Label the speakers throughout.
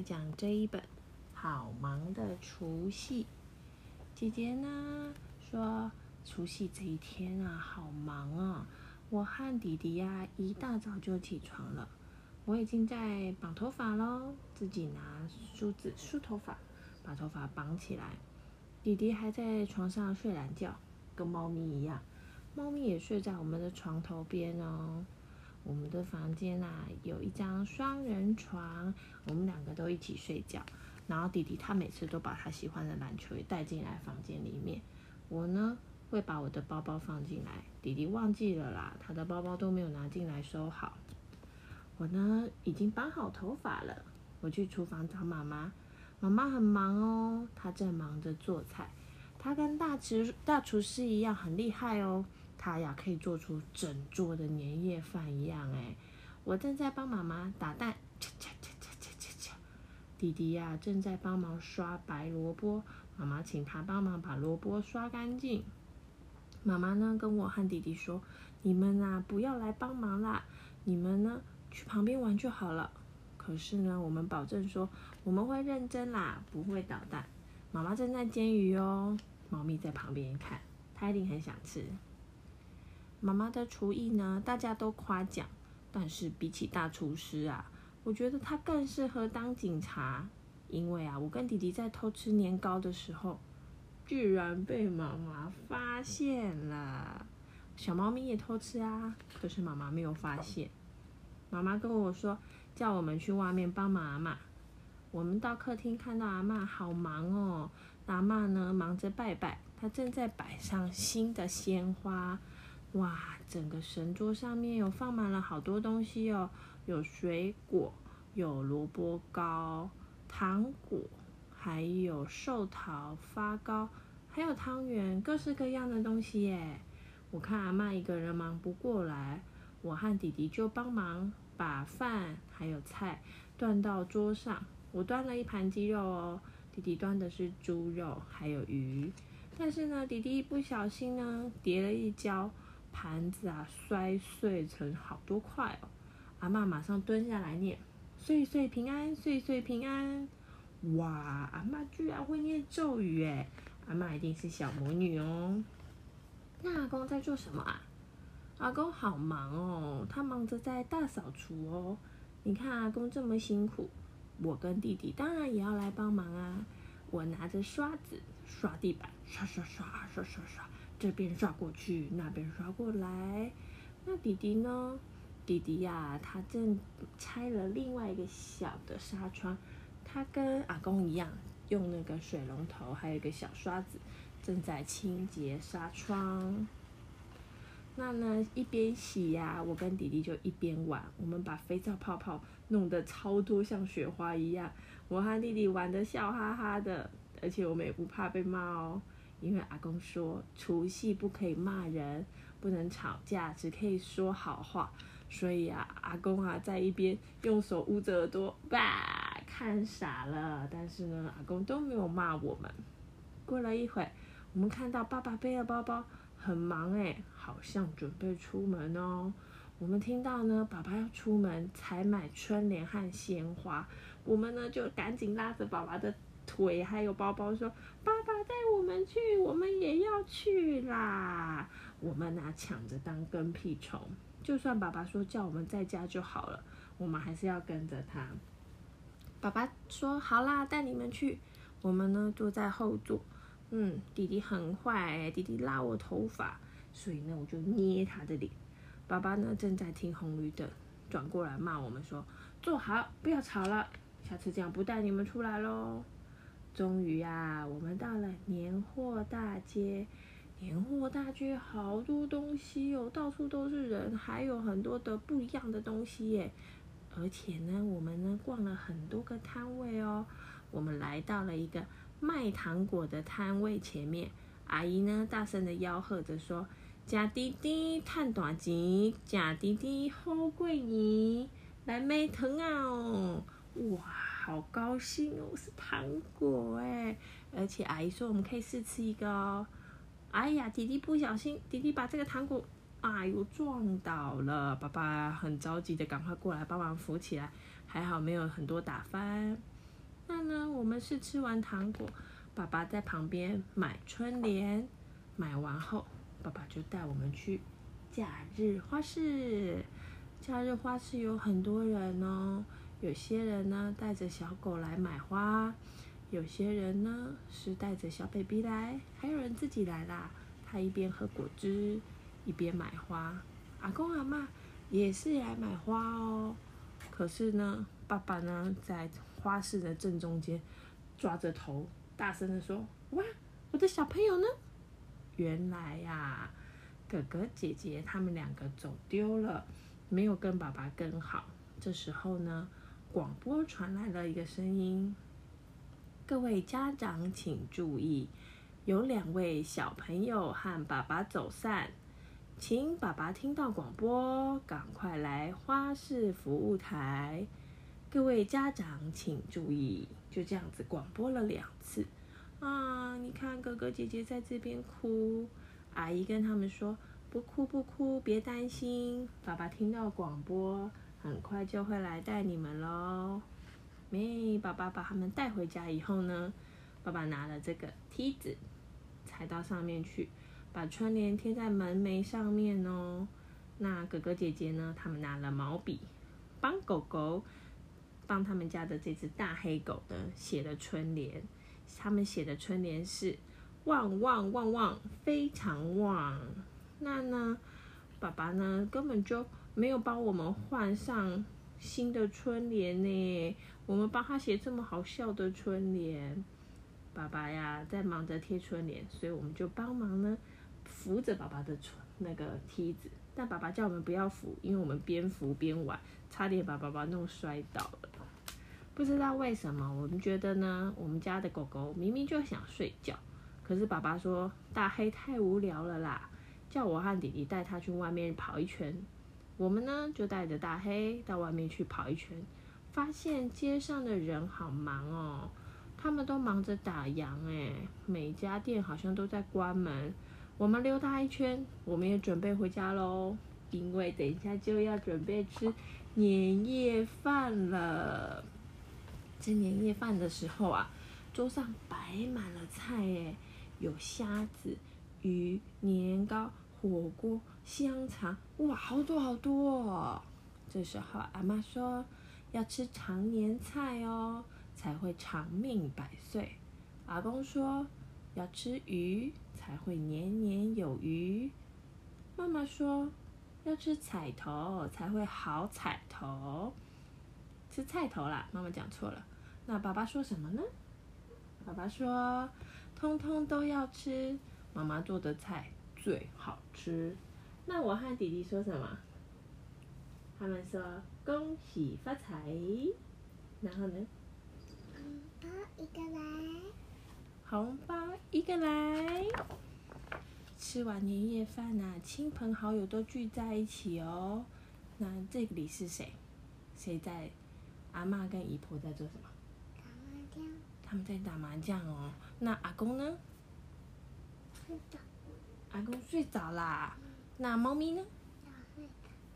Speaker 1: 来讲这一本《好忙的除夕》。姐姐呢说，除夕这一天啊，好忙啊！我和弟弟呀，一大早就起床了。我已经在绑头发喽，自己拿梳子梳头发，把头发绑起来。弟弟还在床上睡懒觉，跟猫咪一样。猫咪也睡在我们的床头边哦。我们的房间啊，有一张双人床，我们两个都一起睡觉。然后弟弟他每次都把他喜欢的篮球也带进来房间里面，我呢会把我的包包放进来，弟弟忘记了啦，他的包包都没有拿进来收好。我呢已经绑好头发了，我去厨房找妈妈，妈妈很忙哦，她正忙着做菜，她跟大厨大厨师一样很厉害哦，他呀可以做出整桌的年夜饭一样哎。我正在帮妈妈打蛋。弟弟呀，正在帮忙刷白萝卜，妈妈请他帮忙把萝卜刷干净。妈妈呢，跟我和弟弟说：“你们啊，不要来帮忙啦，你们呢，去旁边玩就好了。”可是呢，我们保证说我们会认真啦，不会捣蛋。妈妈正在煎鱼哦，猫咪在旁边看，它一定很想吃。妈妈的厨艺呢，大家都夸奖，但是比起大厨师啊。我觉得他更适合当警察，因为啊，我跟弟弟在偷吃年糕的时候，居然被妈妈发现了。小猫咪也偷吃啊，可是妈妈没有发现。妈妈跟我说，叫我们去外面帮忙阿妈。我们到客厅看到阿妈好忙哦，阿妈呢忙着拜拜，她正在摆上新的鲜花。哇，整个神桌上面有放满了好多东西哦。有水果，有萝卜糕、糖果，还有寿桃、发糕，还有汤圆，各式各样的东西耶。我看阿妈一个人忙不过来，我和弟弟就帮忙把饭还有菜端到桌上。我端了一盘鸡肉哦，弟弟端的是猪肉还有鱼。但是呢，弟弟一不小心呢，跌了一跤，盘子啊摔碎成好多块哦。阿妈马上蹲下来念：“岁岁平安，岁岁平安。”哇，阿妈居然会念咒语诶！阿妈一定是小魔女哦。那阿公在做什么啊？阿公好忙哦，他忙着在大扫除哦。你看阿公这么辛苦，我跟弟弟当然也要来帮忙啊。我拿着刷子刷地板，刷刷刷刷刷刷，这边刷过去，那边刷过来。那弟弟呢？弟弟呀，他正拆了另外一个小的纱窗，他跟阿公一样，用那个水龙头，还有一个小刷子，正在清洁纱窗。那呢，一边洗呀，我跟弟弟就一边玩，我们把肥皂泡泡弄得超多，像雪花一样。我和弟弟玩的笑哈哈的，而且我们也不怕被骂哦，因为阿公说除夕不可以骂人，不能吵架，只可以说好话。所以啊，阿公啊在一边用手捂着耳朵，吧，看傻了。但是呢，阿公都没有骂我们。过了一会，我们看到爸爸背了包包，很忙诶，好像准备出门哦。我们听到呢，爸爸要出门采买春联和鲜花，我们呢就赶紧拉着爸爸的腿还有包包说：“爸带我们去，我们也要去啦！”我们呢抢着当跟屁虫。就算爸爸说叫我们在家就好了，我们还是要跟着他。爸爸说好啦，带你们去。我们呢坐在后座。嗯，弟弟很坏，弟弟拉我头发，所以呢我就捏他的脸。爸爸呢正在停红绿灯，转过来骂我们说：“坐好，不要吵了，下次这样不带你们出来喽。”终于啊，我们到了年货大街。年货大街好多东西哦，到处都是人，还有很多的不一样的东西耶。而且呢，我们呢逛了很多个摊位哦。我们来到了一个卖糖果的摊位前面，阿姨呢大声的吆喝着说：“假滴滴探大钱，假滴滴好贵呢，来买糖啊！”，哇，好高兴哦，是糖果哎！而且阿姨说我们可以试吃一个哦。哎呀，弟弟不小心，弟弟把这个糖果，哎呦撞倒了。爸爸很着急的赶快过来帮忙扶起来，还好没有很多打翻。那呢，我们是吃完糖果，爸爸在旁边买春联，买完后，爸爸就带我们去假日花市。假日花市有很多人哦，有些人呢带着小狗来买花，有些人呢是带着小 baby 来，还有人自己来啦。他一边喝果汁，一边买花。阿公阿妈也是来买花哦。可是呢，爸爸呢在花市的正中间，抓着头，大声的说：“哇，我的小朋友呢？”原来呀，哥哥姐姐他们两个走丢了。没有跟爸爸跟好，这时候呢，广播传来了一个声音：“各位家长请注意，有两位小朋友和爸爸走散，请爸爸听到广播，赶快来花市服务台。各位家长请注意。”就这样子广播了两次。啊，你看哥哥姐姐在这边哭，阿姨跟他们说。不哭不哭，别担心，爸爸听到广播，很快就会来带你们喽。没，爸爸把他们带回家以后呢，爸爸拿了这个梯子，踩到上面去，把春联贴在门楣上面哦。那哥哥姐姐呢，他们拿了毛笔，帮狗狗，帮他们家的这只大黑狗呢写了春联。他们写的春联是“旺旺旺旺，非常旺”。那呢，爸爸呢根本就没有帮我们换上新的春联呢。我们帮他写这么好笑的春联，爸爸呀在忙着贴春联，所以我们就帮忙呢扶着爸爸的春那个梯子。但爸爸叫我们不要扶，因为我们边扶边玩，差点把爸爸弄摔倒了。不知道为什么，我们觉得呢，我们家的狗狗明明就想睡觉，可是爸爸说大黑太无聊了啦。叫我和弟弟带他去外面跑一圈，我们呢就带着大黑到外面去跑一圈，发现街上的人好忙哦，他们都忙着打烊哎，每家店好像都在关门。我们溜达一圈，我们也准备回家喽，因为等一下就要准备吃年夜饭了。吃年夜饭的时候啊，桌上摆满了菜哎，有虾子、鱼、年糕。火锅、香肠，哇，好多好多！哦！这时候阿妈说要吃常年菜哦，才会长命百岁。阿公说要吃鱼，才会年年有余。妈妈说要吃彩头，才会好彩头。吃菜头啦，妈妈讲错了。那爸爸说什么呢？爸爸说通通都要吃妈妈做的菜。最好吃。那我和弟弟说什么？他们说恭喜发财。然后呢？
Speaker 2: 红包一个来。
Speaker 1: 红包一个来。吃完年夜饭呐，亲朋好友都聚在一起哦。那这里是谁？谁在？阿妈跟姨婆在做什么？
Speaker 2: 打麻将。
Speaker 1: 他们在打麻将哦。那阿公呢？
Speaker 2: 睡着。
Speaker 1: 阿公睡着啦，那猫咪呢？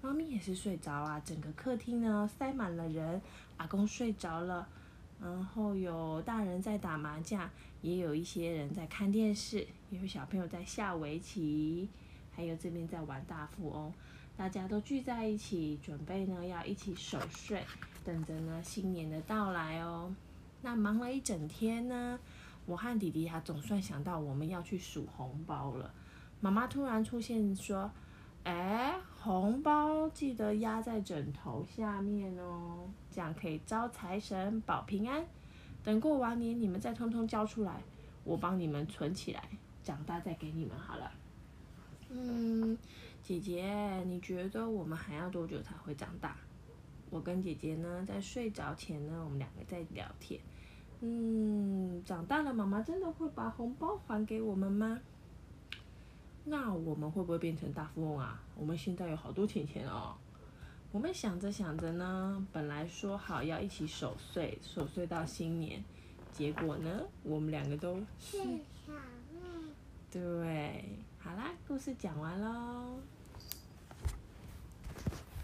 Speaker 1: 猫咪也是睡着啊。整个客厅呢塞满了人，阿公睡着了，然后有大人在打麻将，也有一些人在看电视，也有小朋友在下围棋，还有这边在玩大富翁。大家都聚在一起，准备呢要一起守岁，等着呢新年的到来哦。那忙了一整天呢，我和弟弟呀总算想到我们要去数红包了。妈妈突然出现说：“哎，红包记得压在枕头下面哦，这样可以招财神保平安。等过完年你们再通通交出来，我帮你们存起来，长大再给你们好了。”嗯，姐姐，你觉得我们还要多久才会长大？我跟姐姐呢，在睡着前呢，我们两个在聊天。嗯，长大了，妈妈真的会把红包还给我们吗？那我们会不会变成大富翁啊？我们现在有好多钱钱哦。我们想着想着呢，本来说好要一起守岁，守岁到新年，结果呢，我们两个都
Speaker 2: 是。
Speaker 1: 对，好啦，故事讲完喽。